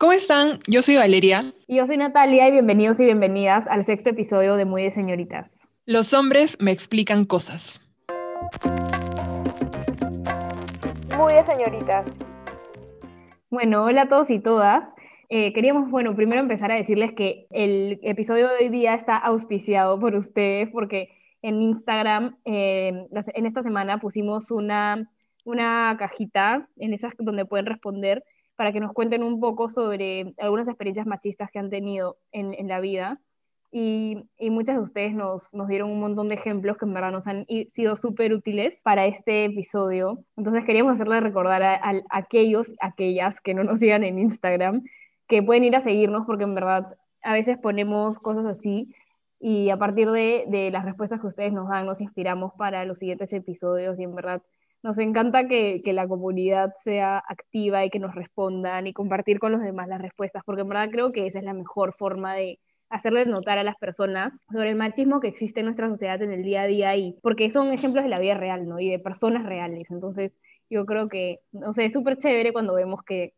¿Cómo están? Yo soy Valeria. Y yo soy Natalia y bienvenidos y bienvenidas al sexto episodio de Muy de Señoritas. Los hombres me explican cosas. Muy de Señoritas. Bueno, hola a todos y todas. Eh, queríamos, bueno, primero empezar a decirles que el episodio de hoy día está auspiciado por ustedes porque en Instagram eh, en esta semana pusimos una, una cajita en esas donde pueden responder para que nos cuenten un poco sobre algunas experiencias machistas que han tenido en, la vida. Y, y, muchas de ustedes nos, nos, dieron un montón de ejemplos que en verdad nos han sido súper útiles para este episodio. Entonces queríamos hacerle recordar a, a, aquellos, aquellas que no nos sigan en Instagram, que pueden ir a seguirnos porque en verdad a veces ponemos cosas así y a partir de, de las respuestas que ustedes nos dan nos inspiramos para los siguientes episodios y en verdad nos encanta que, la comunidad sea activa y que nos respondan y compartir con los demás las respuestas, porque en verdad creo que esa es la mejor forma de hacerles notar a las personas sobre el machismo que existe en nuestra sociedad en el día a día y porque son ejemplos de la vida real, ¿no? Y de personas reales. Entonces, yo creo que, no sé, es súper chévere cuando vemos que,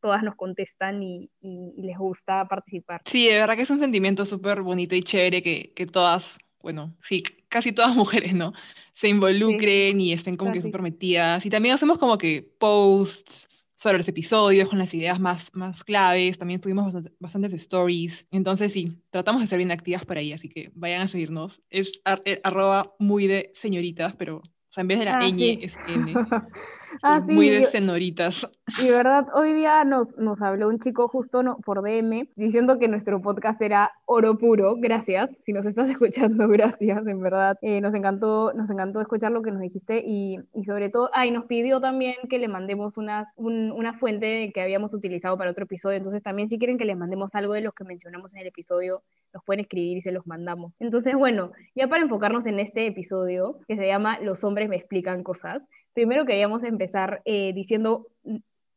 todas nos contestan y, les gusta participar. Sí, de verdad que es un sentimiento súper bonito y chévere que, que todas, bueno, sí, casi todas mujeres, ¿no? se involucren y estén como que súper metidas. Y también hacemos como que posts sobre los episodios con las ideas más, más claves. También tuvimos bastantes stories. Entonces sí, tratamos de ser bien activas por ahí, así que vayan a seguirnos. Es eh, arroba muy de señoritas, pero o sea, en vez de la ah, ñ es N. ah, sí. Muy de senoritas. Y verdad, hoy día nos, nos habló un chico justo no, por DM diciendo que nuestro podcast era oro puro. Gracias. Si nos estás escuchando, gracias, en verdad. Eh, nos encantó, nos encantó escuchar lo que nos dijiste y, y sobre todo, ay, nos pidió también que le mandemos unas, una fuente que habíamos utilizado para otro episodio. Entonces también si quieren que le mandemos algo de los que mencionamos en el episodio, nos pueden escribir y se los mandamos. Entonces, bueno, ya para enfocarnos en este episodio, que se llama Los hombres me explican cosas, primero queríamos empezar eh, diciendo,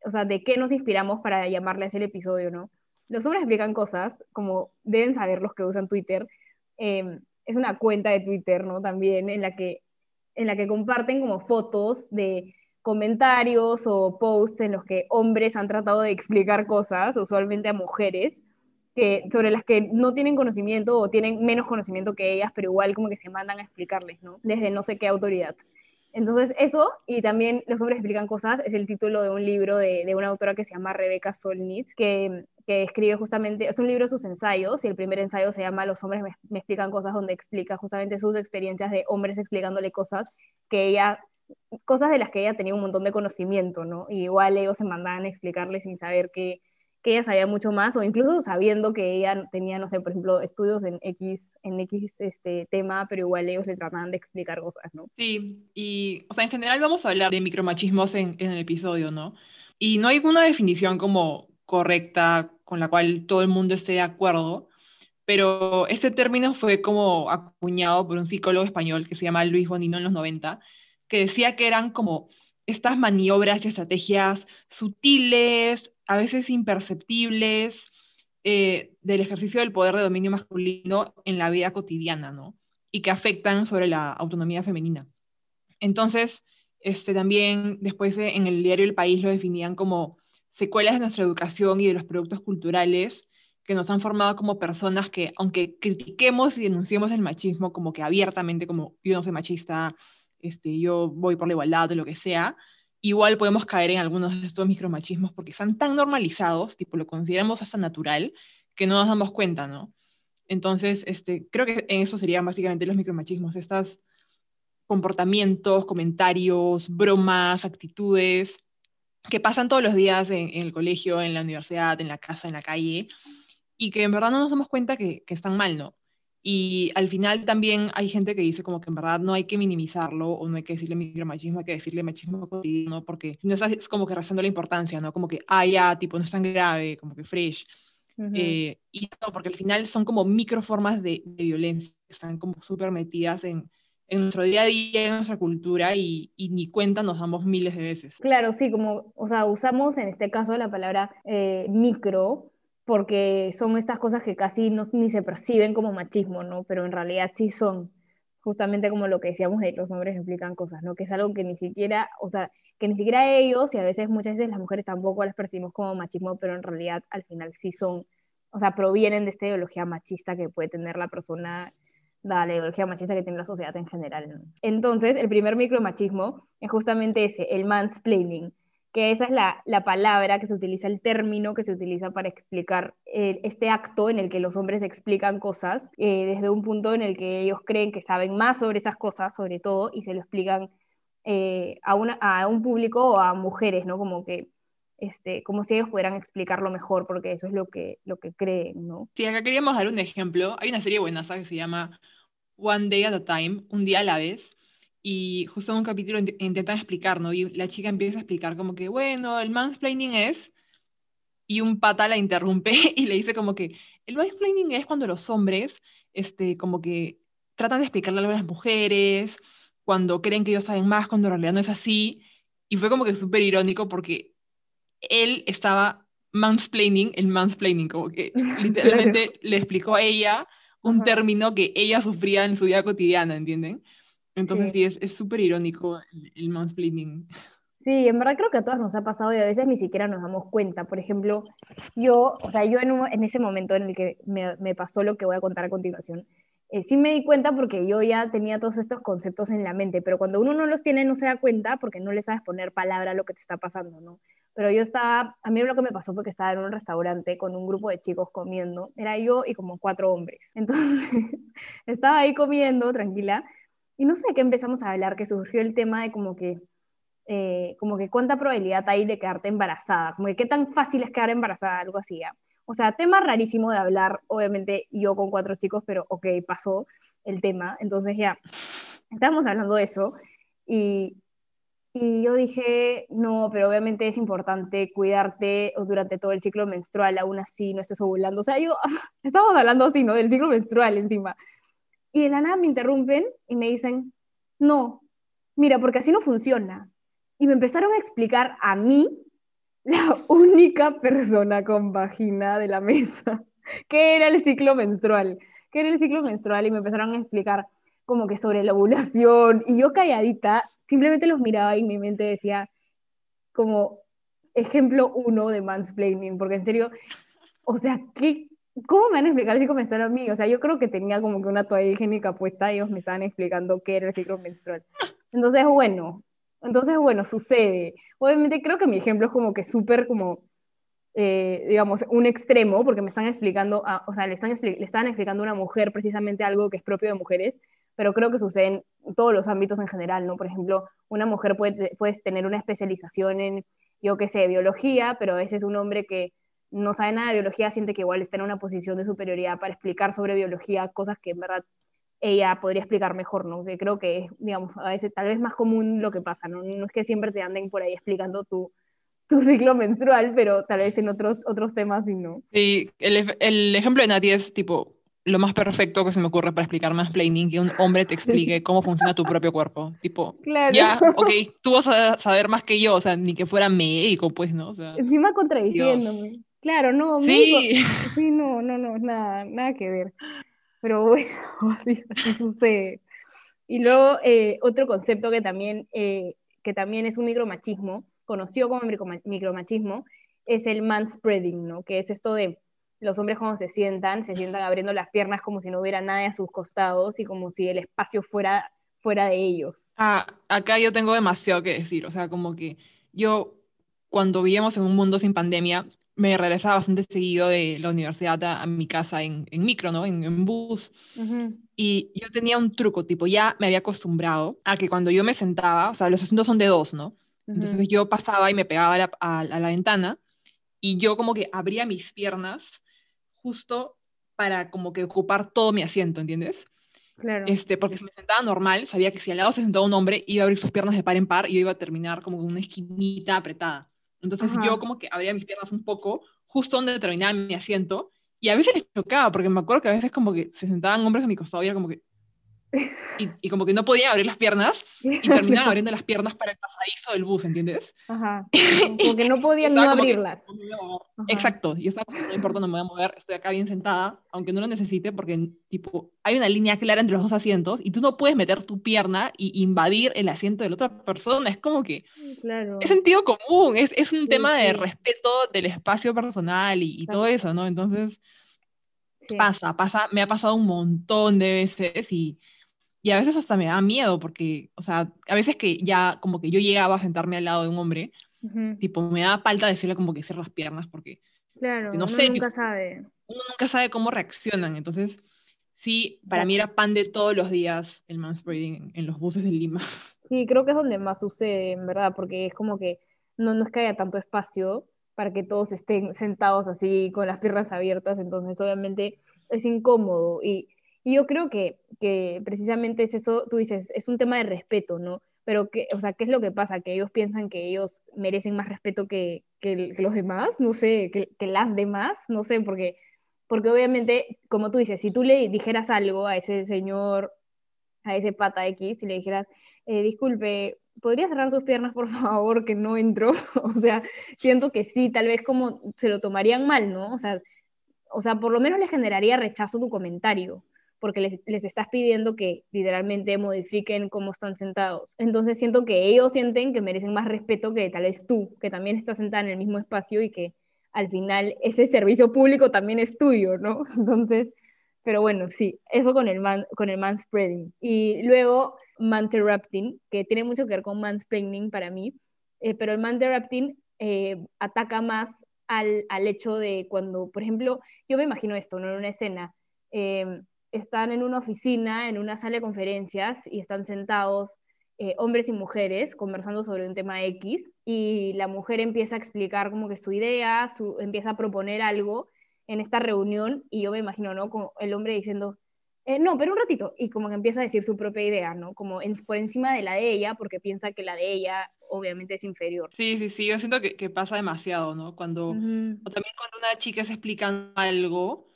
o sea, de qué nos inspiramos para llamarle a ese episodio, ¿no? Los hombres explican cosas, como deben saber los que usan Twitter, em, es una cuenta de Twitter, ¿no? También en la que, en la que comparten como fotos de comentarios o posts en los que hombres han tratado de explicar cosas, usualmente a mujeres, sobre las que no tienen conocimiento o tienen menos conocimiento que ellas, pero igual como que se mandan a explicarles, ¿no? Desde no sé qué autoridad. Entonces, eso, y también Los hombres explican cosas, es el título de un libro de, de una autora que se llama Rebecca Solnit, que, que, escribe justamente, es un libro de sus ensayos, y el primer ensayo se llama Los hombres me, explican cosas, donde explica justamente sus experiencias de hombres explicándole cosas que ella cosas de las que ella tenía un montón de conocimiento, ¿no? Y igual ellos se mandaban a explicarle sin saber qué, que ella sabía mucho más, o incluso sabiendo que ella tenía, no sé, por ejemplo, estudios en X, en X este, tema, pero igual ellos le trataban de explicar cosas, ¿no? Sí, y, o sea, en general vamos a hablar de micromachismos en, en el episodio, ¿no? Y no hay una definición como correcta con la cual todo el mundo esté de acuerdo, pero este término fue como acuñado por un psicólogo español que se llama Luis Bonino en los 90, que decía que eran como estas maniobras y estrategias sutiles, a veces imperceptibles, eh, del ejercicio del poder de dominio masculino en la vida cotidiana, ¿no? Y que afectan sobre la autonomía femenina. Entonces, este, también después en el diario El País lo definían como secuelas de nuestra educación y de los productos culturales que nos han formado como personas que, aunque critiquemos y denunciemos el machismo como que abiertamente, como yo no soy machista, este, yo voy por la igualdad o lo que sea, igual podemos caer en algunos de estos micromachismos porque están tan normalizados, tipo lo consideramos hasta natural, que no nos damos cuenta, ¿no? Entonces, este, creo que en eso serían básicamente los micromachismos, estos comportamientos, comentarios, bromas, actitudes que pasan todos los días en, el colegio, en la universidad, en la casa, en la calle, y que en verdad no nos damos cuenta que están mal, ¿no? Y al final también hay gente que dice como que en verdad no hay que minimizarlo o no hay que decirle micromachismo, hay que decirle machismo cotidiano, porque no es como que rezando la importancia, ¿no? Como que, ah, ya, tipo, no es tan grave, como que fresh. Eh, y no, porque al final son como microformas de, de violencia que están como súper metidas en, en nuestro día a día, en nuestra cultura y, y, ni cuenta nos damos miles de veces. Claro, sí, como, o sea, usamos en este caso la palabra eh, micro porque son estas cosas que casi no, ni se perciben como machismo, ¿no? Pero en realidad sí son. justamente como lo que decíamos de los hombres explican cosas, ¿no? Que es algo que ni siquiera, o sea, que ni siquiera ellos, y a veces, muchas veces las mujeres tampoco las percibimos como machismo, pero en realidad al final sí son, o sea, provienen de esta ideología machista que puede tener la persona, dada la ideología machista que tiene la sociedad en general. Entonces, el primer micromachismo es justamente ese, el mansplaining, que esa es la, la, palabra que se utiliza, el término que se utiliza para explicar este acto en el que los hombres explican cosas eh, desde un punto en el que ellos creen que saben más sobre esas cosas, sobre todo, y se lo explican eh, a, una, a un público o a mujeres, ¿no? Como que este, como si ellos pudieran explicarlo mejor, porque eso es lo que, lo que creen, ¿no? Sí, acá queríamos dar un ejemplo. Hay una serie buena, ¿sabes? Que se llama One Day at a Time, un día a la vez, y justo en un capítulo intentan explicar, ¿no? Y la chica empieza a explicar como que, bueno, el mansplaining es, y un pata la interrumpe y le dice como que, el mansplaining es cuando los hombres, este, como que tratan de explicarle a las mujeres, cuando creen que ellos saben más, cuando en realidad no es así, y fue como que súper irónico porque él estaba mansplaining el mansplaining, como que literalmente le explicó a ella un término que ella sufría en su vida cotidiana, ¿entienden? Entonces sí, es súper irónico el, el mansplaining. Sí, en verdad creo que a todas nos ha pasado y a veces ni siquiera nos damos cuenta. Por ejemplo, yo, o sea, yo en, en ese momento en el que me, me, pasó lo que voy a contar a continuación, eh, sí me di cuenta porque yo ya tenía todos estos conceptos en la mente, pero cuando uno no los tiene no se da cuenta porque no le sabes poner palabra a lo que te está pasando, ¿no? Pero yo estaba, a mí lo que me pasó fue que estaba en un restaurante con un grupo de chicos comiendo, era yo y como cuatro hombres. Entonces, estaba ahí comiendo, tranquila, y no sé de qué empezamos a hablar, que surgió el tema de como que, eh, como que cuánta probabilidad hay de quedarte embarazada, como que qué tan fácil es quedar embarazada, algo así. ¿ya? O sea, tema rarísimo de hablar, obviamente yo con cuatro chicos, pero ok, pasó el tema. Entonces ya, estábamos hablando de eso y, y yo dije, no, pero obviamente es importante cuidarte durante todo el ciclo menstrual, aún así no estés ovulando. O sea, yo, estamos hablando así, ¿no? Del ciclo menstrual encima. Y de la nada me interrumpen y me dicen, no, mira, porque así no funciona. Y me empezaron a explicar a mí, la única persona con vagina de la mesa, qué era el ciclo menstrual, qué era el ciclo menstrual y me empezaron a explicar como que sobre la ovulación y yo calladita simplemente los miraba y mi mente decía como ejemplo uno de mansplaining, porque en serio, o sea, ¿qué, ¿cómo me van a explicar el ciclo menstrual a mí? O sea, yo creo que tenía como que una toalla higiénica puesta y ellos me estaban explicando qué era el ciclo menstrual. Entonces, bueno, entonces, bueno, sucede. Obviamente creo que mi ejemplo es como que súper como, eh, digamos, un extremo, porque me están explicando, o sea, le están, le están explicando a una mujer precisamente algo que es propio de mujeres, pero creo que sucede en todos los ámbitos en general, ¿no? Por ejemplo, una mujer puede puedes tener una especialización en, yo qué sé, biología, pero a veces un hombre que no sabe nada de biología, siente que igual está en una posición de superioridad para explicar sobre biología cosas que en verdad ella podría explicar mejor, ¿no? Que creo que es, digamos, a veces tal vez más común lo que pasa, ¿no? No es que siempre te anden por ahí explicando tu, tu ciclo menstrual, pero tal vez en otros, otros temas sí, ¿no? Sí, el, el ejemplo de Nati es tipo lo más perfecto que se me ocurre para explicar más planning, que un hombre te explique cómo funciona tu propio cuerpo. Tipo, claro. ya, ok, tú vas a saber más que yo, o sea, ni que fuera médico, pues, ¿no? O sea, Encima contradiciéndome. Claro, no, sí. sí, no, no, no, nada, nada que ver. Pero bueno, así, sucede. Y luego eh, otro concepto que también, eh, que también es un micromachismo, conocido como micromachismo, es el manspreading, ¿no? Que es esto de los hombres cuando se sientan, se sientan abriendo las piernas como si no hubiera nada a sus costados y como si el espacio fuera fuera de ellos. Ah, acá yo tengo demasiado que decir, o sea, como que yo cuando vivíamos en un mundo sin pandemia, me regresaba bastante seguido de la universidad a, mi casa en, en, micro, ¿no? En, en bus. Y yo tenía un truco, tipo, ya me había acostumbrado a que cuando yo me sentaba, o sea, los asientos son de dos, ¿no? Entonces yo pasaba y me pegaba a la, a, a la, ventana y yo como que abría mis piernas justo para como que ocupar todo mi asiento, ¿entiendes? Claro. Este, porque si me sentaba normal, sabía que si al lado se sentaba un hombre, iba a abrir sus piernas de par en par y yo iba a terminar como con una esquinita apretada. Entonces yo como que abría mis piernas un poco, justo donde terminaba mi asiento, y a veces les chocaba, porque me acuerdo que a veces como que se sentaban hombres a mi costado y era como que... y, y, como que no podían abrir las piernas y terminaban abriendo las piernas para el pasadizo del bus, ¿entiendes? Ajá. Como que no podían no abrirlas. Exacto. Y estaba como, no importa, no me voy a mover, estoy acá bien sentada, aunque no lo necesite, porque tipo, hay una línea clara entre los dos asientos y tú no puedes meter tu pierna y invadir el asiento de la otra persona. Es como que claro. es sentido común, es, es un tema de respeto del espacio personal y, y todo eso, ¿no? Entonces, pasa, pasa, me ha pasado un montón de veces y y a veces hasta me da miedo porque, o sea, a veces que ya como que yo llegaba a sentarme al lado de un hombre, tipo, me da falta decirle como que cierre las piernas porque, claro, no sé, nunca sabe. Uno nunca sabe cómo reaccionan, entonces sí, para mí era pan de todos los días el manspreading en los buses de Lima. Sí, creo que es donde más sucede, en verdad, porque es como que no, no es que haya tanto espacio para que todos estén sentados así con las piernas abiertas, entonces obviamente es incómodo y y yo creo que, que precisamente es eso, tú dices, es un tema de respeto, ¿no? Pero, que, o sea, ¿qué es lo que pasa? Que ellos piensan que ellos merecen más respeto que, que, los demás, no sé, que, las demás, no sé, porque, porque obviamente, como tú dices, si tú le dijeras algo a ese señor, a ese pata X, si le dijeras, eh, disculpe, ¿podría cerrar sus piernas, por favor, que no entro? o sea, siento que sí, tal vez como se lo tomarían mal, ¿no? O sea, o sea, por lo menos le generaría rechazo tu comentario porque les, les, estás pidiendo que literalmente modifiquen cómo están sentados. Entonces siento que ellos sienten que merecen más respeto que tal vez tú, que también estás sentada en el mismo espacio y que al final ese servicio público también es tuyo, ¿no? Entonces, pero bueno, sí, eso con el, man, con el manspreading. Y luego manterrupting, que tiene mucho que ver con mansplaining para mí, eh, pero el manterrupting eh, ataca más al, al, hecho de cuando, por ejemplo, yo me imagino esto, ¿no? En una escena, eh, están en una oficina, en una sala de conferencias y están sentados eh, hombres y mujeres conversando sobre un tema X y la mujer empieza a explicar como que su idea, su, empieza a proponer algo en esta reunión y yo me imagino, ¿no? Como el hombre diciendo, eh, no, pero un ratito, y como que empieza a decir su propia idea, ¿no? Como por encima de la de ella, porque piensa que la de ella obviamente es inferior. Sí, sí, sí, yo siento que, que pasa demasiado, ¿no? Cuando, o también cuando una chica está explicando algo,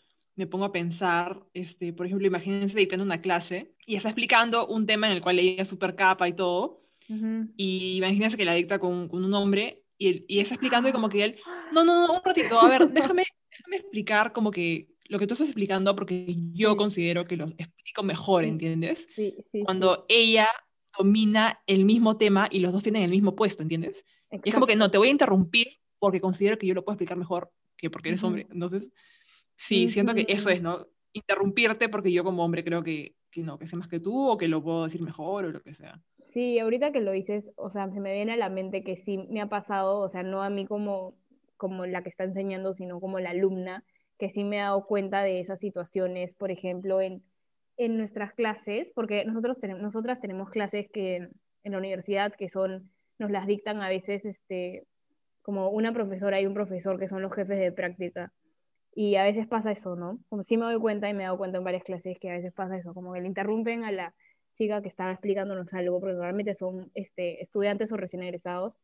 me pongo a pensar, este, por ejemplo, imagínense dictando una clase y está explicando un tema en el cual ella es súper capa y todo, y imagínense que la dicta con, con un hombre y, y, está explicando y como que él, no, no, no, un ratito, a ver, déjame, déjame explicar como que lo que tú estás explicando porque yo considero que lo explico mejor, ¿entiendes? Sí, sí, Cuando ella domina el mismo tema y los dos tienen el mismo puesto, ¿entiendes? Y es como que no, te voy a interrumpir porque considero que yo lo puedo explicar mejor que porque eres hombre. Entonces, Sí, siento que eso es, ¿no? Interrumpirte porque yo como hombre creo que, que no, que sé más que tú o que lo puedo decir mejor o lo que sea. Sí, ahorita que lo dices, o sea, se me viene a la mente que sí me ha pasado, o sea, no a mí como, como la que está enseñando, sino como la alumna, que sí me he dado cuenta de esas situaciones, por ejemplo, en, en nuestras clases, porque nosotros tenemos, nosotras tenemos clases que en la universidad que son, nos las dictan a veces, este, como una profesora y un profesor que son los jefes de práctica. Y a veces pasa eso, ¿no? Como sí me doy cuenta y me he dado cuenta en varias clases que a veces pasa eso, como que le interrumpen a la chica que está explicándonos algo, porque normalmente son este, estudiantes o recién egresados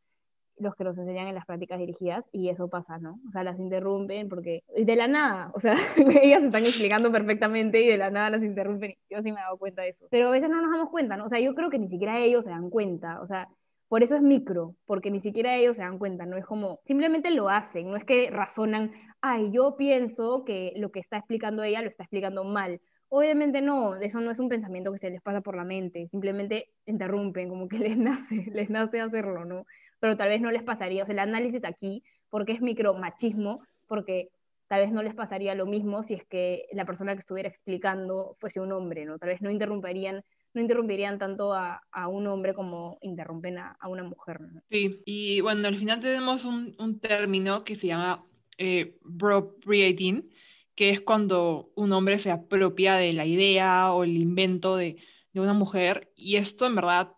los que nos enseñan en las prácticas dirigidas y eso pasa, ¿no? O sea, las interrumpen porque de la nada, o sea, ellas están explicando perfectamente y de la nada las interrumpen. Yo sí me he dado cuenta de eso. Pero a veces no nos damos cuenta, ¿no? O sea, yo creo que ni siquiera ellos se dan cuenta, o sea, por eso es micro, porque ni siquiera ellos se dan cuenta, no es como, simplemente lo hacen, no es que razonan, ay, yo pienso que lo que está explicando ella lo está explicando mal. Obviamente no, eso no es un pensamiento que se les pasa por la mente, simplemente interrumpen, como que les nace, les nace hacerlo, ¿no? Pero tal vez no les pasaría, o sea, el análisis aquí, porque es micro machismo, porque tal vez no les pasaría lo mismo si es que la persona que estuviera explicando fuese un hombre, ¿no? Tal vez no interrumpirían no interrumpirían tanto a, a un hombre como interrumpen a, a una mujer. Sí, y bueno, al final tenemos un, un término que se llama eh, bropriating, que es cuando un hombre se apropia de la idea o el invento de, de una mujer, y esto en verdad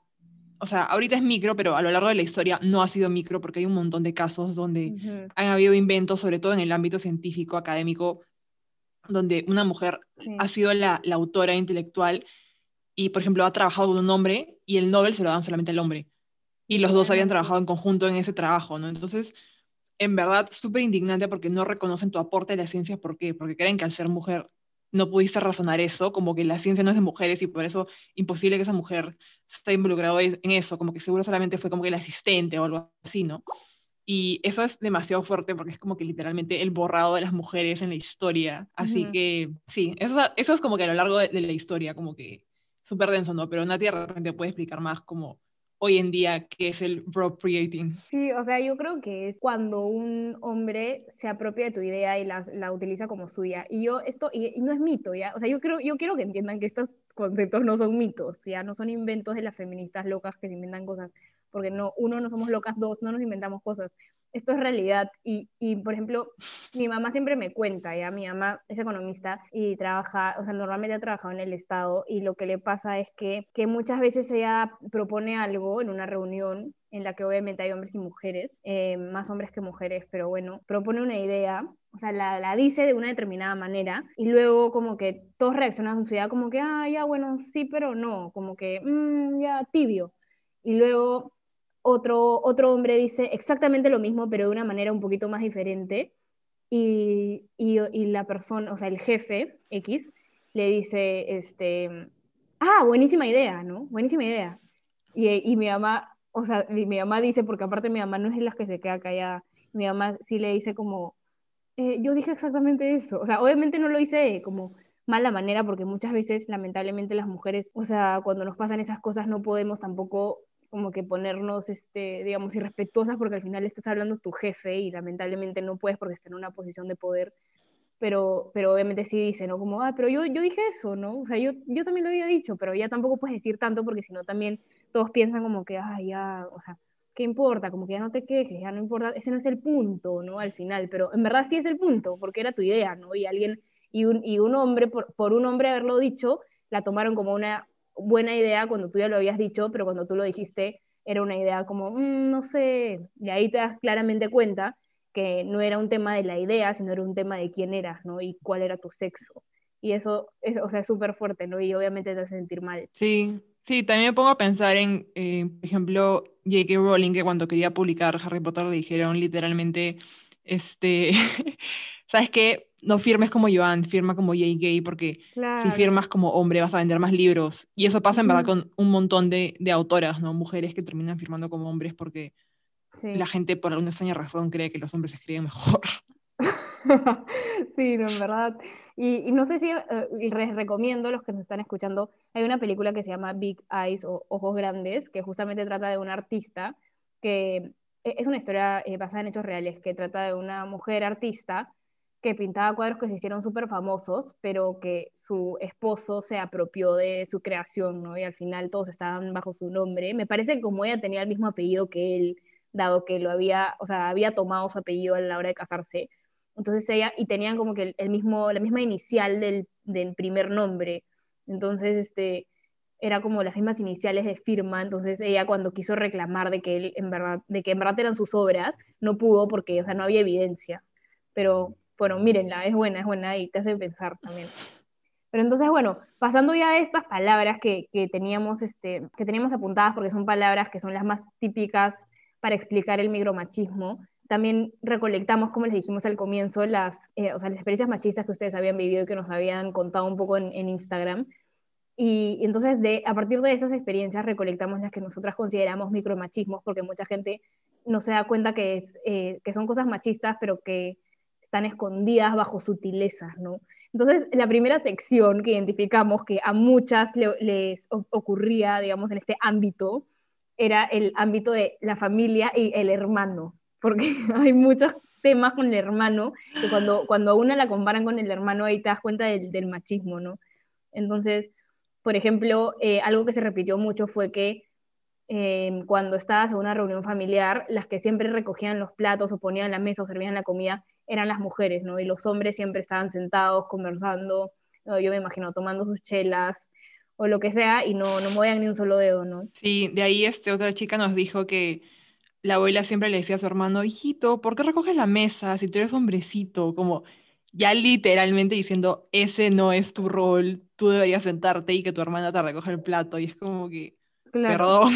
o sea, ahorita es micro, pero a lo largo de la historia no ha sido micro porque hay un montón de casos donde han habido inventos, sobre todo en el ámbito científico, académico, donde una mujer ha sido la, la, autora intelectual y, por ejemplo, ha trabajado con un hombre y el Nobel se lo dan solamente al hombre. Y los dos habían trabajado en conjunto en ese trabajo, ¿no? Entonces, en verdad, súper indignante porque no reconocen tu aporte a la ciencia. ¿Por qué? Porque creen que al ser mujer no pudiste razonar eso, como que la ciencia no es de mujeres y por eso imposible que esa mujer esté involucrada en eso, como que seguro solamente fue como que el asistente o algo así, ¿no? Y eso es demasiado fuerte porque es como que literalmente el borrado de las mujeres en la historia. Así que sí, eso, eso es como que a lo largo de, de la historia, como que súper denso, ¿no? Pero Nati de repente puede explicar más como hoy en día qué es el appropriating. Sí, o sea, yo creo que es cuando un hombre se apropia de tu idea y la, la utiliza como suya. Y yo, esto, y, no es mito, ¿ya? O sea, yo, creo, yo quiero que entiendan que estos conceptos no son mitos, ¿ya? No son inventos de las feministas locas que se inventan cosas. Porque no, uno, no somos locas, dos, no nos inventamos cosas esto es realidad. Y, y, por ejemplo, mi mamá siempre me cuenta, ya mi mamá es economista y trabaja, o sea, normalmente ha trabajado en el Estado y lo que le pasa es que, que muchas veces ella propone algo en una reunión en la que obviamente hay hombres y mujeres, eh, más hombres que mujeres, pero bueno, propone una idea, o sea, la, la, dice de una determinada manera y luego como que todos reaccionan a su idea como que, ah, ya, bueno, sí, pero no, como que, mmm, ya, tibio. Y luego otro, otro hombre dice exactamente lo mismo, pero de una manera un poquito más diferente. Y, y, la persona, o sea, el jefe X, le dice, este, ah, buenísima idea, ¿no? Buenísima idea. Y, y mi mamá, o sea, mi, mamá dice, porque aparte mi mamá no es de las que se queda callada, mi mamá sí le dice como, eh, yo dije exactamente eso. O sea, obviamente no lo hice como mala manera, porque muchas veces, lamentablemente, las mujeres, o sea, cuando nos pasan esas cosas no podemos tampoco como que ponernos, este, digamos, irrespetuosas porque al final estás hablando tu jefe y lamentablemente no puedes porque está en una posición de poder, pero, pero obviamente sí dice, ¿no? Como, ah, pero yo, yo dije eso, ¿no? O sea, yo, yo también lo había dicho, pero ya tampoco puedes decir tanto porque si no también todos piensan como que, ah, ya, o sea, ¿qué importa? Como que ya no te quejes, ya no importa, ese no es el punto, ¿no? Al final, pero en verdad sí es el punto, porque era tu idea, ¿no? Y alguien, y un, y un hombre, por, por un hombre haberlo dicho, la tomaron como una buena idea cuando tú ya lo habías dicho, pero cuando tú lo dijiste era una idea como, mm, no sé, y ahí te das claramente cuenta que no era un tema de la idea, sino era un tema de quién eras, ¿no? Y cuál era tu sexo. Y eso, es, o sea, es súper fuerte, ¿no? Y obviamente te hace sentir mal. Sí, sí, también me pongo a pensar en, eh, por ejemplo, J.K. Rowling, que cuando quería publicar Harry Potter le dijeron literalmente, este, ¿sabes qué? no firmes como Joan, firma como J.K. porque si firmas como hombre vas a vender más libros. Y eso pasa en verdad con un montón de, de, autoras, ¿no? Mujeres que terminan firmando como hombres porque la gente por alguna extraña razón cree que los hombres escriben mejor. sí, no, en verdad. Y, no sé si eh, les recomiendo a los que nos están escuchando, hay una película que se llama Big Eyes o Ojos Grandes, que justamente trata de una artista que e, es una historia eh, basada en hechos reales, que trata de una mujer artista que pintaba cuadros que se hicieron súper famosos, pero que su esposo se apropió de su creación, ¿no? Y al final todos estaban bajo su nombre. Me parece que como ella tenía el mismo apellido que él, dado que lo había, o sea, había tomado su apellido a la hora de casarse, entonces ella, y tenían como que el, mismo, la misma inicial del, del primer nombre, entonces, este, era como las mismas iniciales de firma, entonces ella cuando quiso reclamar de que él en verdad, de que en verdad eran sus obras, no pudo porque, o sea, no había evidencia, pero bueno, mírenla, es buena, es buena y te hace pensar también. Pero entonces, bueno, pasando ya a estas palabras que, que, teníamos, este, que teníamos apuntadas, porque son palabras que son las más típicas para explicar el micromachismo, también recolectamos, como les dijimos al comienzo, las, eh, o sea, las experiencias machistas que ustedes habían vivido y que nos habían contado un poco en, en Instagram. Y, entonces, de, a partir de esas experiencias, recolectamos las que nosotras consideramos micromachismos, porque mucha gente no se da cuenta que, es, eh, que son cosas machistas, pero que están escondidas bajo sutilezas, ¿no? Entonces, la primera sección que identificamos que a muchas les ocurría, digamos, en este ámbito, era el ámbito de la familia y el hermano, porque hay muchos temas con el hermano, que cuando, cuando a una la comparan con el hermano, ahí te das cuenta del, machismo, ¿no? Entonces, por ejemplo, eh, algo que se repitió mucho fue que eh, cuando estabas en una reunión familiar, las que siempre recogían los platos o ponían la mesa o servían la comida eran las mujeres, ¿no? Y los hombres siempre estaban sentados, conversando, yo me imagino tomando sus chelas o lo que sea, y no, no movían ni un solo dedo, ¿no? Sí, de ahí este, otra chica nos dijo que la abuela siempre le decía a su hermano, hijito, ¿por qué recoges la mesa si tú eres hombrecito? Como ya literalmente diciendo, ese no es tu rol, tú deberías sentarte y que tu hermana te recoja el plato, y es como que, perdón.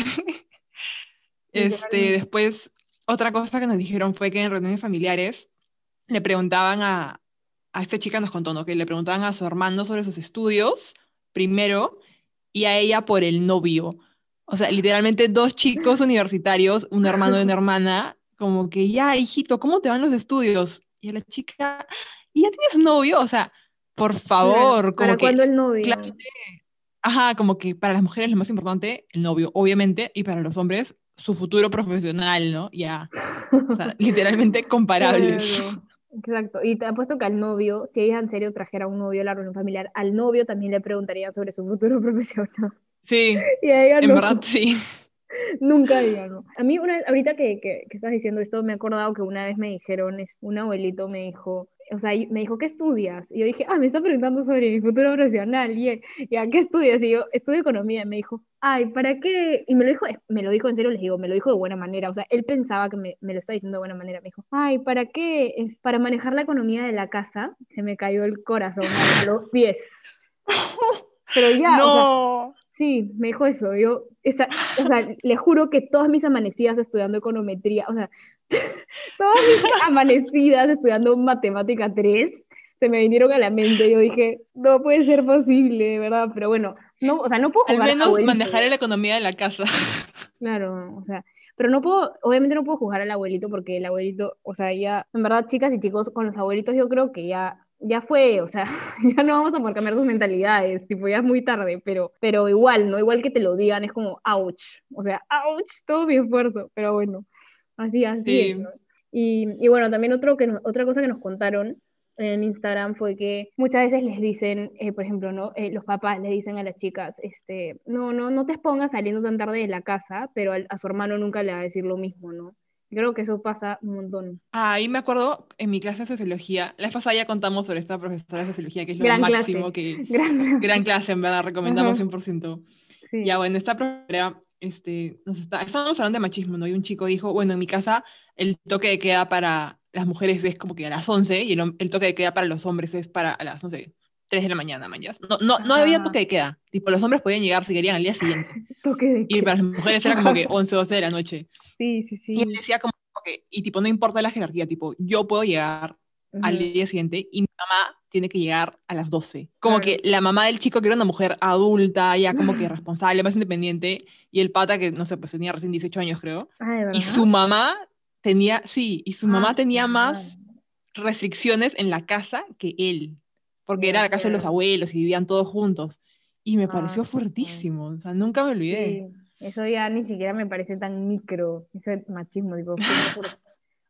este, después, otra cosa que nos dijeron fue que en reuniones familiares le preguntaban a, a esta chica nos contó, ¿no? Que le preguntaban a su hermano sobre sus estudios, primero, y a ella por el novio. O sea, literalmente dos chicos universitarios, un hermano y una hermana, como que, ya, hijito, ¿cómo te van los estudios? Y a la chica, ¿y ya tienes novio? O sea, por favor, ¿Para como que, cuándo el novio? claramente, ajá, como que para las mujeres lo más importante, el novio, obviamente, y para los hombres, su futuro profesional, ¿no? Ya, o sea, literalmente comparables. Claro, Exacto. Y te apuesto que al novio, si ella en serio trajera un novio a la reunión familiar, al novio también le preguntaría sobre su futuro profesional. Sí, Y a ella en no, verdad sí. nunca ella no. A mí, una, ahorita que, que, que estás diciendo esto, me he acordado que una vez me dijeron, es- un abuelito me dijo, o sea, y- me dijo, ¿qué estudias? Y yo dije, ah, me está preguntando sobre mi futuro profesional. Y él, ya, ¿qué estudias? Y yo, estudio economía. Y me dijo, ay, ¿para qué? Y me lo dijo, me lo dijo en serio, les digo, me lo dijo de buena manera. O sea, él pensaba que me, me lo estaba diciendo de buena manera. Me dijo, ay, ¿para qué? Es para manejar la economía de la casa. Se me cayó el corazón a los pies. Pero ya, o sea, No. Sí, me dijo eso. Yo, esa, o sea, le juro que todas mis amanecidas estudiando econometría, o sea, todas mis amanecidas estudiando matemática 3 se me vinieron a la mente. Yo dije, no puede ser posible, de verdad. Pero bueno, no, o sea, no puedo jugar al menos abuelito. manejar la economía de la casa. Claro, o sea, pero no puedo, obviamente no puedo juzgar al abuelito porque el abuelito, o sea, ya, en verdad, chicas y chicos, con los abuelitos yo creo que ya, ya fue, o sea, ya no vamos a poder cambiar sus mentalidades, tipo, ya es muy tarde, pero, pero igual, ¿no? Igual que te lo digan, es como, ouch, o sea, ouch, todo mi esfuerzo, pero bueno, así, así Sí. es, ¿no? Y, y bueno, también otro que nos- otra cosa que nos contaron en Instagram fue que muchas veces les dicen, eh, por ejemplo, ¿no? Eh, los papás le dicen a las chicas, este, no, no, no te expongas saliendo tan tarde de la casa, pero al- a, su hermano nunca le va a decir lo mismo, ¿no? Creo que eso pasa un montón. Ah, Ahí me acuerdo en mi clase de sociología, la vez pasada ya contamos sobre esta profesora de sociología, que es lo Gran máximo clase. que... Gran- Gran clase, en verdad, recomendamos Ajá. 100%. Sí. Ya, bueno, esta profesora, este, nos está, estábamos hablando de machismo, ¿no? Y un chico dijo, bueno, en mi casa el toque de queda para las mujeres es como que a las 11 y el, el toque de queda para los hombres es para a las, no sé, 3 de la mañana, mañana. No, no, no había toque de queda. Tipo, los hombres podían llegar si querían al día siguiente. Toque de Y queda. para las mujeres era como que 11, 12 de la noche. Sí, sí, sí. Y él decía como, ok, y tipo, no importa la jerarquía, tipo, yo puedo llegar al Ujú. día siguiente y mi mamá tiene que llegar a las 12. Como Claro. que la mamá del chico que era una mujer adulta, ya como que responsable, más independiente, y el pata que, no sé, pues tenía recién 18 años creo, Ah, ¿de y su mamá tenía, sí, y su mamá Ah, tenía más restricciones en la casa que él, porque era la casa de los abuelos y vivían todos juntos. Y me pareció Ah, fuertísimo, o sea, nunca me olvidé. Sí, eso ya ni siquiera me parece tan micro, ese machismo, fuerte.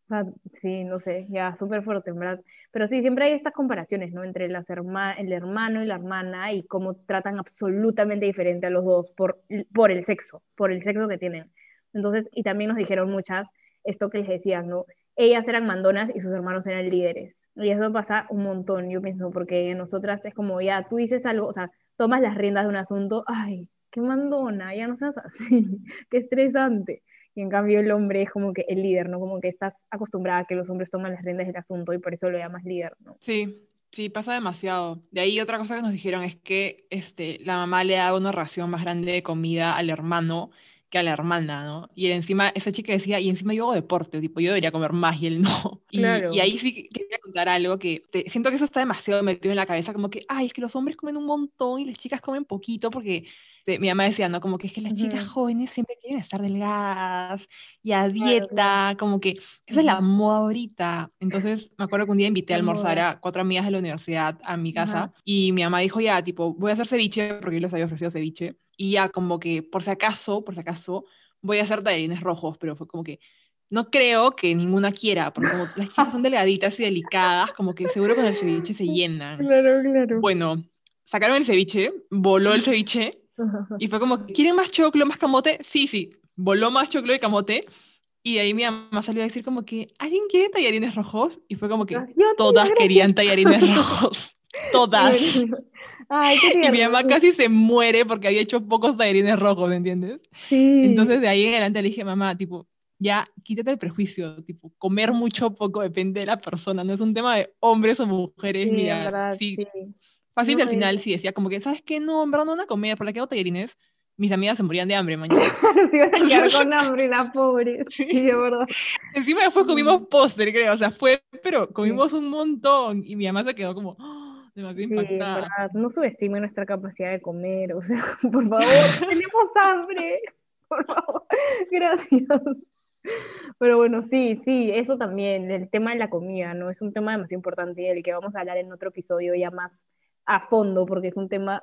O sea, sí, no sé, ya súper fuerte, en verdad. Pero sí, siempre hay estas comparaciones, ¿no? Entre las herma- el hermano y la hermana y cómo tratan absolutamente diferente a los dos por, por el sexo, por el sexo que tienen. Entonces, y también nos dijeron muchas, esto que les decían, ¿no? Ellas eran mandonas y sus hermanos eran líderes. Y eso pasa un montón, yo pienso, porque nosotras es como, ya, tú dices algo, o sea, tomas las riendas de un asunto, ay, qué mandona, ya no seas así, qué estresante. Y en cambio el hombre es como que el líder, ¿no? Como que estás acostumbrada a que los hombres toman las riendas del asunto y por eso lo llamas líder, ¿no? Sí, sí, pasa demasiado. De ahí otra cosa que nos dijeron es que este, la mamá le daba una ración más grande de comida al hermano que a la hermana, ¿no? Y encima, esa chica decía, y encima yo hago deporte, tipo, yo debería comer más y él no. Y, Claro. y ahí sí que quería contar algo que te- siento que eso está demasiado metido en la cabeza, como que, ay, es que los hombres comen un montón y las chicas comen poquito, porque te- mi mamá decía, ¿no? Como que es que las chicas Ujú. jóvenes siempre quieren estar delgadas y a dieta, claro. como que esa es la moda ahorita. Entonces, me acuerdo que un día invité a almorzar a cuatro amigas de la universidad a mi casa Ajá. y mi mamá dijo, ya, tipo, voy a hacer ceviche, porque yo les había ofrecido ceviche, y ya como que, por si acaso, por si acaso, voy a hacer tallarines rojos, pero fue como que, no creo que ninguna quiera, porque como las chicas son delgaditas y delicadas, como que seguro con el ceviche se llenan. Claro, claro. Bueno, sacaron el ceviche, voló el ceviche, y fue como, ¿quieren más choclo, más camote? Sí, sí, voló más choclo y camote. Y ahí mi mamá salió a decir como que, ¿alguien quiere tallarines rojos? Y fue como que Yo, todas querían tallarines rojos. Todas. Ay, qué Y mi mamá casi se muere porque había hecho pocos tallarines rojos, ¿entiendes? Sí. Entonces de ahí en adelante le dije, mamá, tipo, ya quítate el prejuicio, tipo, comer mucho o poco depende de la persona, no es un tema de hombres o mujeres, Sí, mira, verdad, sí, sí. Fácil No, al final sí decía como que, ¿sabes qué? No, en verdad no una comida, por la que hago tallarines, mis amigas se morían de hambre mañana. se iban a quedar con hambre, las pobres. Sí, de verdad. Encima después comimos póster, creo. O sea, fue, pero comimos un montón. Y mi mamá se quedó como, demasiado Sí, verdad, no subestime nuestra capacidad de comer, o sea, por favor, tenemos hambre, por favor, gracias. Pero bueno, sí, sí, eso también, el tema de la comida, ¿no? Es un tema demasiado importante y del que vamos a hablar en otro episodio ya más a fondo, porque es un tema,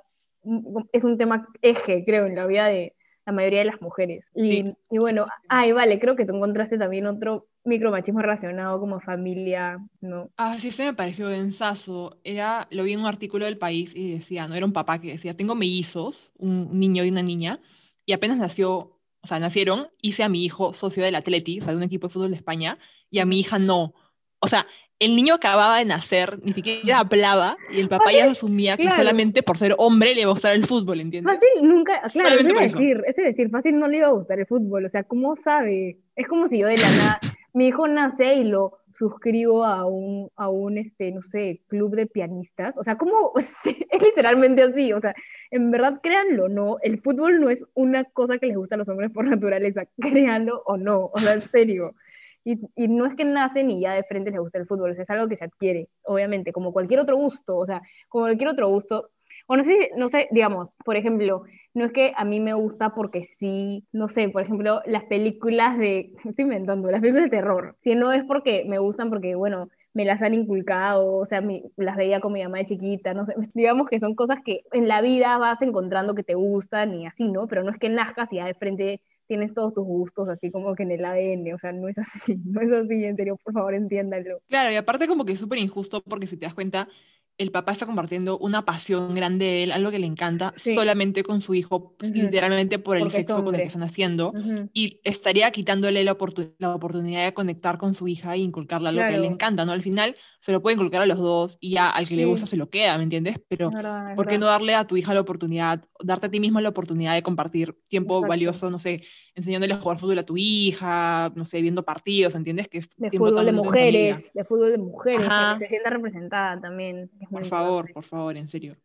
es un tema eje, creo, en la vida de la mayoría de las mujeres. Y, Sí. y bueno, ay, vale, creo que tú encontraste también otro micromachismo relacionado como familia, ¿no? Ah, sí, ese me pareció densazo. Era, lo vi en un artículo del país y decía, no era un papá que decía, tengo mellizos, un niño y una niña, y apenas nació, o sea, nacieron, hice a mi hijo socio del Atleti, o sea, de un equipo de fútbol de España, y a mi hija no. O sea, el niño acababa de nacer, ni siquiera hablaba, y el papá ya asumía que claro. solamente por ser hombre le iba a gustar el fútbol, ¿entiendes? Fácil nunca, claro, eso iba decir, eso iba a decir, fácil no le iba a gustar el fútbol, o sea, ¿cómo sabe? Es como si yo de la nada, mi hijo nace y lo suscribo a un, a un, este, no sé, club de pianistas, o sea, ¿cómo? Es literalmente así, o sea, en verdad, créanlo o no, el fútbol no es una cosa que les gusta a los hombres por naturaleza, créanlo o no, o sea, en serio. Y, y no es que nacen y ya de frente les gusta el fútbol, o sea, es algo que se adquiere, obviamente, como cualquier otro gusto, o sea, como cualquier otro gusto, o no sé, no sé, digamos, por ejemplo, no es que a mí me gusta porque sí, no sé, por ejemplo, las películas de, estoy inventando, las películas de terror, si no es porque me gustan porque, bueno, me las han inculcado, o sea, las veía con mi mamá de chiquita, no sé, digamos que son cosas que en la vida vas encontrando que te gustan y así, ¿no? Pero no es que nazcas y ya de frente tienes todos tus gustos así como que en el ADN, o sea, no es así, no es así, en serio, por favor, entiéndanlo. Claro, y aparte como que es súper injusto porque si te das cuenta, el papá está compartiendo una pasión grande de él, algo que le encanta, Sí. solamente con su hijo, Ujú. literalmente por el Porque sexo con el que están haciendo, Ujú. y estaría quitándole la, oportu- la oportunidad de conectar con su hija e inculcarle algo que a él le Claro. encanta, ¿no? Al final se lo puede inculcar a los dos y ya al que le Sí. gusta se lo queda, ¿me entiendes? Pero Es verdad, es ¿por qué no verdad. darle a tu hija la oportunidad, darte a ti mismo la oportunidad de compartir tiempo Exacto. valioso, no sé, enseñándole a jugar fútbol a tu hija, no sé, viendo partidos, ¿entiendes? Que es de fútbol de mujeres, de fútbol de mujeres, para que se sienta representada también. es Por favor, importante. por favor, en serio.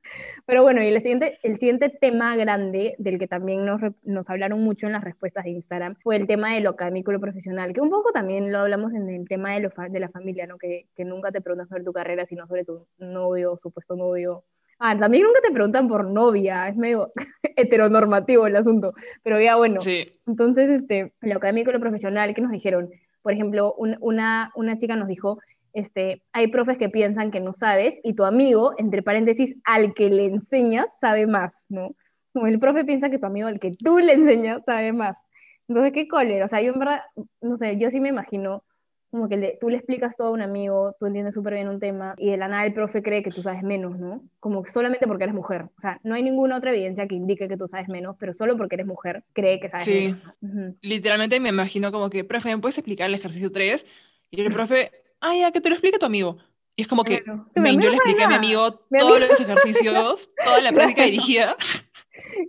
Pero bueno, y el siguiente, el siguiente tema grande del que también nos, nos hablaron mucho en las respuestas de Instagram fue el tema de lo académico y lo profesional, que un poco también lo hablamos en el tema de, lo fa- de la familia, ¿no? Que, que nunca te preguntan sobre tu carrera, sino sobre tu novio, supuesto novio. Ah, también nunca te preguntan por novia, es medio heteronormativo el asunto, pero ya bueno. Sí, Entonces, este, lo académico y lo profesional, ¿qué nos dijeron? Por ejemplo, un- una, una chica nos dijo, este, hay profes que piensan que no sabes y tu amigo, entre paréntesis, al que le enseñas, sabe más, ¿no? Como el profe piensa que tu amigo, al que tú le enseñas, sabe más. Entonces, qué cólera. O sea, yo en verdad, no sé, yo sí me imagino como que le- tú le explicas todo a un amigo, tú entiendes súper bien un tema y de la nada el profe cree que tú sabes menos, ¿no? Como que solamente porque eres mujer. O sea, no hay ninguna otra evidencia que indique que tú sabes menos, pero solo porque eres mujer cree que sabes Sí. menos. Ujú. literalmente me imagino como que, profe, ¿me puedes explicar el ejercicio 3? Y el profe, ah, ya, que te lo explique tu amigo. Y es como que, Claro. Men, yo le expliqué a mi nada. amigo Mi todos amigo los ejercicios, toda la práctica Claro. dirigida.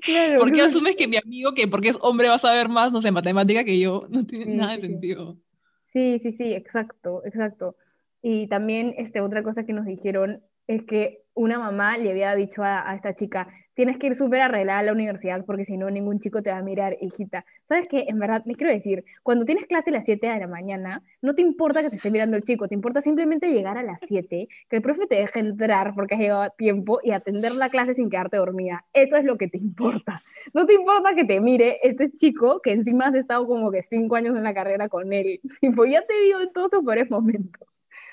Claro, ¿Por qué asumes que mi amigo, que porque es hombre, va a saber más, no sé, matemática que yo? No tiene Sí, nada de sí. sentido. Sí, sí, sí, exacto, exacto. Y también este, otra cosa que nos dijeron es que una mamá le había dicho a, esta chica, tienes que ir súper arreglada a la universidad porque si no ningún chico te va a mirar, hijita. ¿Sabes qué? En verdad, les quiero decir, cuando tienes clase a las 7 de la mañana, no te importa que te esté mirando el chico, te importa simplemente llegar a las 7, que el profe te deje entrar porque has llegado a tiempo y atender la clase sin quedarte dormida. Eso es lo que te importa. No te importa que te mire este chico que encima has estado como que 5 años en la carrera con él. Tipo, ya te vio en todos tus peores momentos.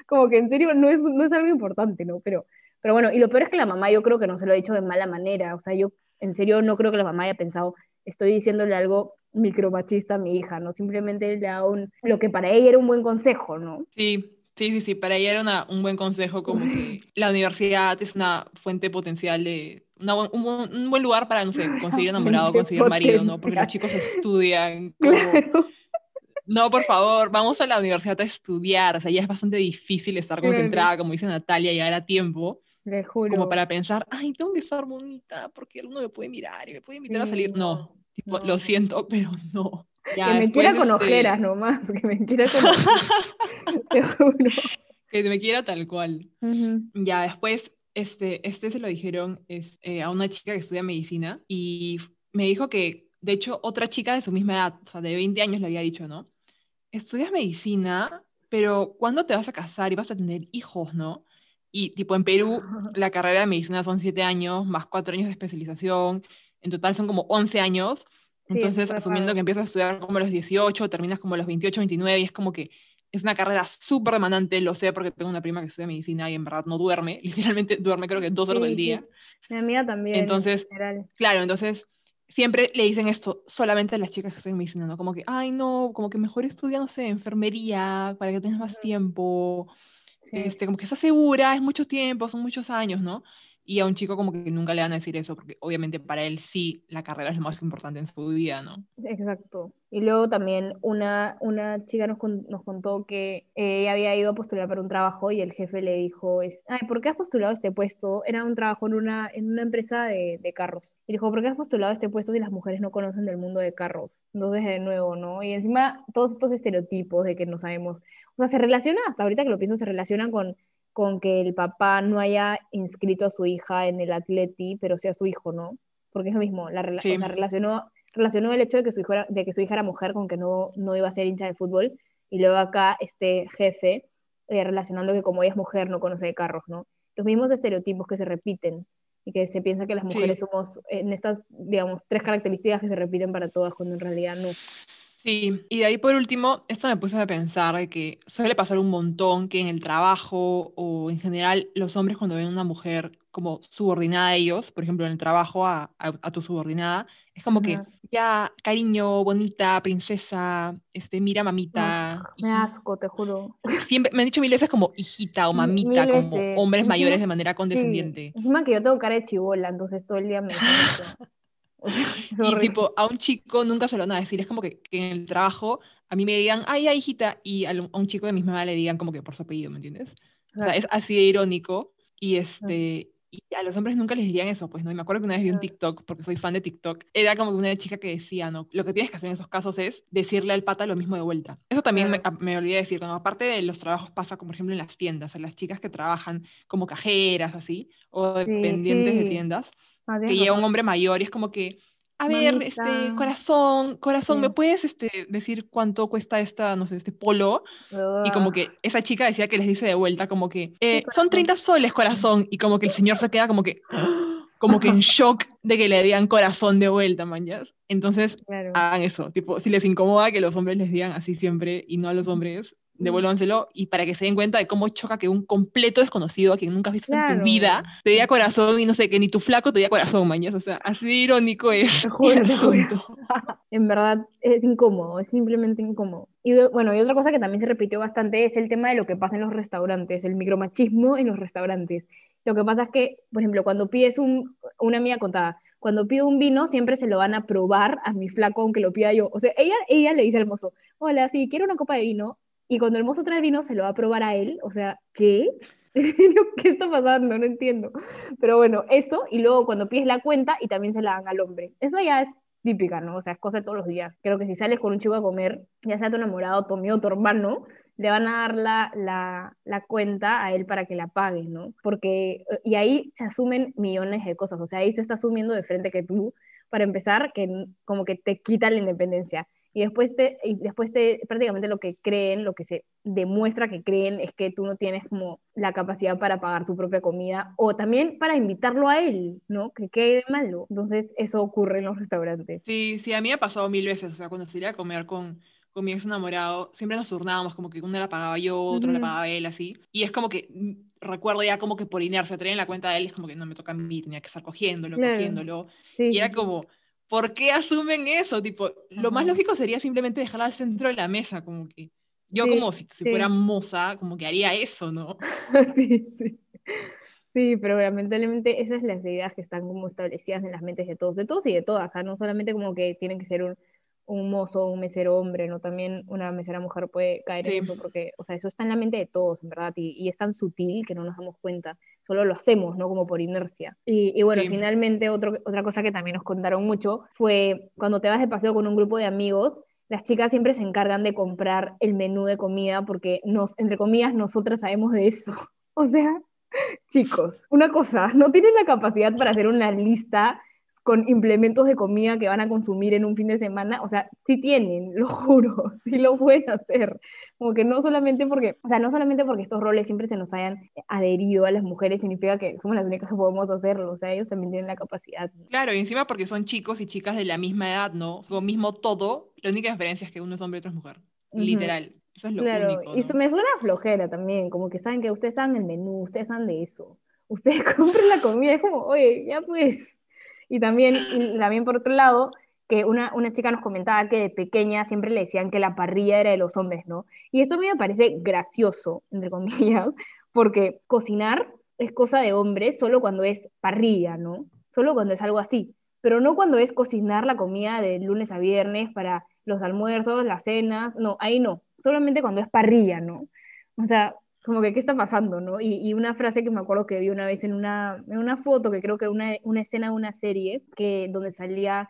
Como que en serio no es, no es algo importante, ¿no? Pero, pero bueno, y lo peor es que la mamá yo creo que no se lo ha dicho de mala manera. O sea, yo en serio no creo que la mamá haya pensado, estoy diciéndole algo micromachista a mi hija, ¿no? Simplemente le da un, lo que para ella era un buen consejo, ¿no? Sí, sí, sí, sí, para ella era una- un buen consejo como que la universidad es una fuente potencial de, una un, buen- un buen lugar para, no sé, conseguir enamorado, conseguir marido, ¿no? Porque los chicos estudian, como, Claro, no, por favor, vamos a la universidad a estudiar, o sea, ya es bastante difícil estar concentrada, como dice Natalia, llegar a tiempo, le juro. como para pensar, ay, tengo que estar bonita, porque alguno me puede mirar y me puede invitar a salir. No, no, tipo, no, lo siento, pero no. Ya, que me quiera con este, ojeras nomás, que me quiera con ojeras. Te juro. Que me quiera tal cual. Ya, después, este, este se lo dijeron es, eh, a una chica que estudia medicina y me dijo que, de hecho, otra chica de su misma edad, o sea, de 20 años le había dicho, ¿no? Estudias medicina, pero ¿cuándo te vas a casar y vas a tener hijos, no? Y tipo en Perú, la carrera de medicina son 7 años, más 4 años de especialización, en total son como 11 años. Entonces, asumiendo que empiezas a estudiar como a los 18, terminas como a los 28, 29, y es como que es una carrera súper demandante, lo sé porque tengo una prima que estudia medicina y en verdad no duerme, literalmente duerme creo que dos horas al día. Mi amiga también. Entonces, claro, entonces siempre le dicen esto solamente a las chicas que estudian medicina, ¿no? Como que, ay, no, como que mejor estudia, no sé, enfermería para que tengas más tiempo. Este, como que estás segura, es mucho tiempo, son muchos años, ¿no? Y a un chico como que nunca le van a decir eso, porque obviamente para él sí la carrera es lo más importante en su vida, ¿no? Exacto. Y luego también una, una chica nos, nos contó que ella había ido a postular para un trabajo y el jefe le dijo, es, Ay, ¿por qué has postulado este puesto? Era un trabajo en una, en una empresa de, de carros. Y dijo, ¿por qué has postulado este puesto si las mujeres no conocen del mundo de carros? Entonces, de nuevo, ¿no? Y encima todos estos estereotipos de que no sabemos, o sea, se relaciona, hasta ahorita que lo pienso, se relacionan con con que el papá no haya inscrito a su hija en el Atleti, pero sea su hijo, ¿no? Porque es lo mismo, la o sea, relacionó, relacionó el hecho de que, su hijo de que su hija era mujer con que no, no iba a ser hincha de fútbol, y luego acá este jefe eh, relacionando que como ella es mujer no conoce de carros, ¿no? Los mismos estereotipos que se repiten y que se piensa que las mujeres somos en estas, digamos, tres características que se repiten para todas, cuando en realidad no. Sí, y de ahí por último, esto me puse a pensar que suele pasar un montón que en el trabajo o en general los hombres cuando ven a una mujer como subordinada a ellos, por ejemplo en el trabajo a, a, tu subordinada, es como que ya cariño, bonita, princesa, este, mira mamita. me asco, te juro. Siempre me han dicho mil veces como hijita o mamita, como hombres mayores de manera condescendiente. Sí. Encima que yo tengo cara de chivola, entonces todo el día me y tipo, a un chico nunca se lo van a decir. Es como que, en el trabajo a mí me digan, ay, ay, hijita, y a, un chico de mi mamá le digan como que por su apellido, ¿me entiendes? O sea, es así de irónico. Y este. Y a los hombres nunca les dirían eso, pues, ¿no? Y me acuerdo que una vez vi un TikTok, porque soy fan de TikTok, era como una chica que decía, ¿no? Lo que tienes que hacer en esos casos es decirle al pata lo mismo de vuelta. Eso también me, me, olvidé decir, ¿no? Aparte de los trabajos pasa, como por ejemplo, en las tiendas, en las chicas que trabajan como cajeras, así, o dependientes de tiendas, que llega un hombre mayor y es como que, a ver, este, corazón, corazón, ¿me puedes este, decir cuánto cuesta esta, no sé, este polo? Y como que esa chica decía que les dice de vuelta, como que, eh, son 30 soles, corazón. Y como que el señor se queda como que, como que en shock de que le digan corazón de vuelta, mañas. Entonces, hagan eso. Tipo, si les incomoda que los hombres les digan así siempre y no a los hombres, devuélvanselo y para que se den cuenta de cómo choca que un completo desconocido a quien nunca has visto en tu vida te diga corazón y no sé, que ni tu flaco te diga corazón, mañas. O sea, así de irónico es. en verdad es incómodo, es simplemente incómodo. Y bueno, y otra cosa que también se repitió bastante es el tema de lo que pasa en los restaurantes, el micromachismo en los restaurantes. Lo que pasa es que, por ejemplo, cuando pides un, una amiga contada, cuando pido un vino siempre se lo van a probar a mi flaco aunque lo pida yo. O sea, ella, ella le dice al mozo, hola, si quiero una copa de vino, y cuando el mozo trae vino, se lo va a probar a él. O sea, ¿qué? ¿Qué está pasando? No entiendo. Pero bueno, eso, y luego cuando pides la cuenta y también se la dan al hombre. Eso ya es típica, ¿no? O sea, es cosa de todos los días. Creo que si sales con un chico a comer, ya sea tu enamorado, tu amigo, tu hermano, le van a dar la, la, la, cuenta a él para que la pague, ¿no? Porque, y ahí se asumen millones de cosas, o sea, ahí se está asumiendo de frente que tú, para empezar, que como que te quita la independencia y después, te, y después te, prácticamente lo que creen, lo que se demuestra que creen es que tú no tienes como la capacidad para pagar tu propia comida o también para invitarlo a él, ¿no? Que quede malo. Entonces eso ocurre en los restaurantes. Sí, sí, a mí me ha pasado mil veces, o sea, cuando salía a comer con, con mi ex enamorado, siempre nos turnábamos, como que una la pagaba yo, otro la pagaba él, así. Y es como que mm, recuerdo ya como que por inercia, traía en la cuenta de él, es como que no me toca a mí, tenía que estar cogiéndolo, cogiéndolo. y era como ¿por qué asumen eso? Tipo, lo más lógico sería simplemente dejarla al centro de la mesa, como que yo como si, fuera moza, como que haría eso, ¿no? sí, sí. Sí, pero lamentablemente esas son las ideas que están como establecidas en las mentes de todos, de todos y de todas, sea, no solamente como que tienen que ser un, un mozo, un mesero hombre, ¿no? También una mesera mujer puede caer en eso, porque, o sea, eso está en la mente de todos, en verdad, y, y, es tan sutil que no nos damos cuenta, solo lo hacemos, ¿no? Como por inercia. Y, y bueno, finalmente otro, otra cosa que también nos contaron mucho fue cuando te vas de paseo con un grupo de amigos, las chicas siempre se encargan de comprar el menú de comida porque nos, entre comillas, nosotras sabemos de eso. O sea, chicos, una cosa, no tienen la capacidad para hacer una lista con implementos de comida que van a consumir en un fin de semana, o sea, sí tienen, lo juro, sí lo pueden hacer. Como que no solamente porque, o sea, no solamente porque estos roles siempre se nos hayan adherido a las mujeres, significa que somos las únicas que podemos hacerlo, o sea, ellos también tienen la capacidad. Claro, y encima porque son chicos y chicas de la misma edad, ¿no? Lo mismo todo, la única diferencia es que uno es hombre y otro es mujer, literal. Eso es lo claro, único, y me suena flojera también, como que saben que ustedes saben el menú, ustedes saben de eso. Ustedes compren la comida, es como, oye, ya pues, y también, también por otro lado, que una, una chica nos comentaba que de pequeña siempre le decían que la parrilla era de los hombres, ¿no? Y esto a mí me parece gracioso, entre comillas, porque cocinar es cosa de hombres solo cuando es parrilla, ¿no? Solo cuando es algo así, pero no cuando es cocinar la comida de lunes a viernes para los almuerzos, las cenas, no, ahí no, solamente cuando es parrilla, ¿no? O sea, como que qué está pasando, ¿no? Y, una frase que me acuerdo que vi una vez en una, en una foto, que creo que era una, una escena de una serie, que, donde salía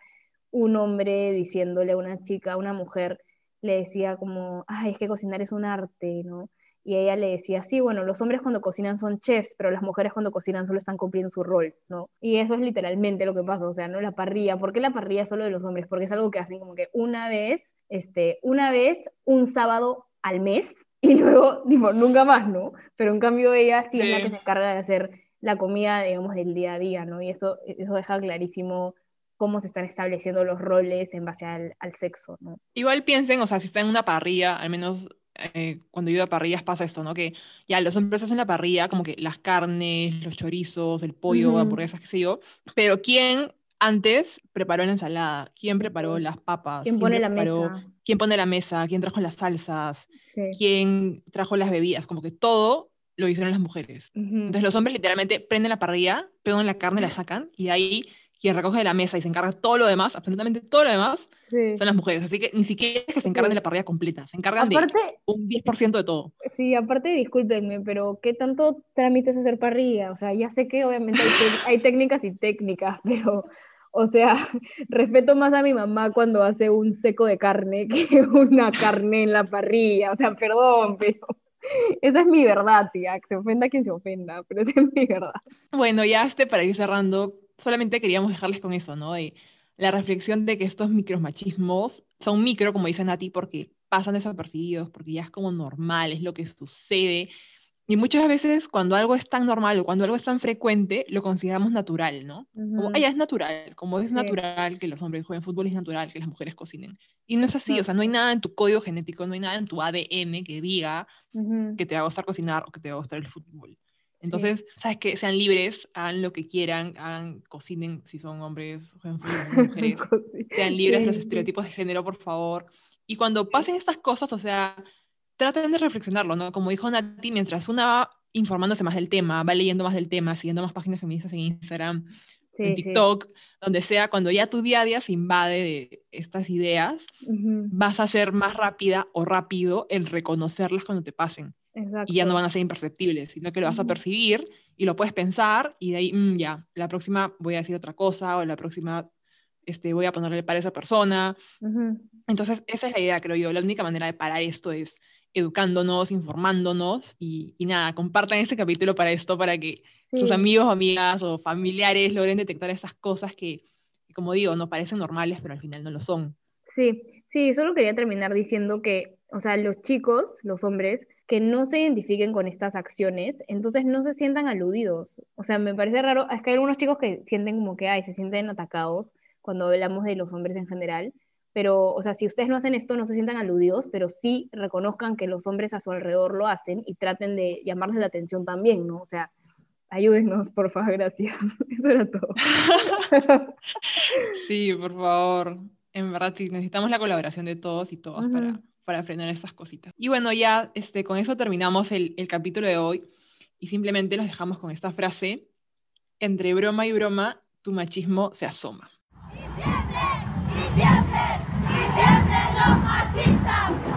un hombre diciéndole a una chica, a una mujer, le decía como, ay, es que cocinar es un arte, ¿no? Y ella le decía, sí, bueno, los hombres cuando cocinan son chefs, pero las mujeres cuando cocinan solo están cumpliendo su rol, ¿no? Y eso es literalmente lo que pasa, o sea, ¿no? La parrilla, ¿por qué la parrilla solo de los hombres? Porque es algo que hacen como que una vez, este, una vez, un sábado al mes, y luego, tipo, nunca más, ¿no? Pero en cambio ella sí, es la que se encarga de hacer la comida, digamos, del día a día, ¿no? Y eso, eso deja clarísimo cómo se están estableciendo los roles en base al, al sexo, ¿no? Igual piensen, o sea, si está en una parrilla, al menos eh, cuando yo a parrillas pasa esto, ¿no? Que ya los hombres hacen la parrilla, como que las carnes, los chorizos, el pollo, hamburguesas, qué sé yo, pero ¿quién antes preparó la ensalada? ¿Quién preparó las papas? ¿Quién pone la mesa? ¿Quién pone la mesa? ¿Quién trajo las salsas? ¿Quién trajo las bebidas? Como que todo lo hicieron las mujeres. Entonces los hombres literalmente prenden la parrilla, pegan la carne, la sacan y de ahí quien recoge de la mesa y se encarga todo lo demás, absolutamente todo lo demás, son las mujeres. Así que ni siquiera es que se encargan de la parrilla completa, se encargan de un 10% de todo. Sí, aparte, discúlpenme, pero ¿qué tanto trámite es hacer parrilla? O sea, ya sé que obviamente hay, hay técnicas y técnicas, pero o sea, respeto más a mi mamá cuando hace un seco de carne que una carne en la parrilla. O sea, perdón, pero esa es mi verdad, tía. Que se ofenda quien se ofenda, pero esa es mi verdad. Bueno, ya este para ir cerrando, solamente queríamos dejarles con eso, ¿no? De la reflexión de que estos micromachismos son micro, como dicen a ti, porque pasan desapercibidos, porque ya es como normal, es lo que sucede y muchas veces cuando algo es tan normal o cuando algo es tan frecuente, lo consideramos natural, ¿no? Como, ah, ya es natural, como es natural que los hombres jueguen fútbol, es natural que las mujeres cocinen. Y no es así, o sea, no hay nada en tu código genético, no hay nada en tu ADN que diga que te va a gustar cocinar o que te va a gustar el fútbol. Entonces, ¿sabes qué? Sean libres, hagan lo que quieran, hagan, cocinen si son hombres, mujeres, sean libres de los estereotipos de género, por favor. Y cuando pasen estas cosas, o sea, traten de reflexionarlo, ¿no? Como dijo Nati, mientras una va informándose más del tema, va leyendo más del tema, siguiendo más páginas feministas en Instagram, en TikTok, donde sea, cuando ya tu día a día se invade de estas ideas, vas a ser más rápida o rápido en reconocerlas cuando te pasen. Y ya no van a ser imperceptibles, sino que lo vas a percibir y lo puedes pensar y de ahí, mm, ya, la próxima voy a decir otra cosa o la próxima este, voy a ponerle para esa persona. Entonces, esa es la idea, creo yo. La única manera de parar esto es educándonos, informándonos y, nada, compartan este capítulo para esto, para que sus amigos, amigas o familiares logren detectar esas cosas que, como digo, no parecen normales, pero al final no lo son. Sí, sí, solo quería terminar diciendo que, o sea, los chicos, los hombres, que no se identifiquen con estas acciones, entonces no se sientan aludidos. O sea, me parece raro, es que hay algunos chicos que sienten como que, ay, se sienten atacados cuando hablamos de los hombres en general, pero, o sea, si ustedes no hacen esto, no se sientan aludidos, pero sí reconozcan que los hombres a su alrededor lo hacen y traten de llamarles la atención también, ¿no? O sea, ayúdenos, por favor, gracias. Eso era todo. sí, por favor. En verdad, sí, necesitamos la colaboración de todos y todas para, para frenar estas cositas. Y bueno, ya este, con eso terminamos el, el capítulo de hoy y simplemente los dejamos con esta frase. Entre broma y broma, tu machismo se asoma. ¡Y tiemblen! ¡Y tiemblen! ¡Y tiemblen los machistas!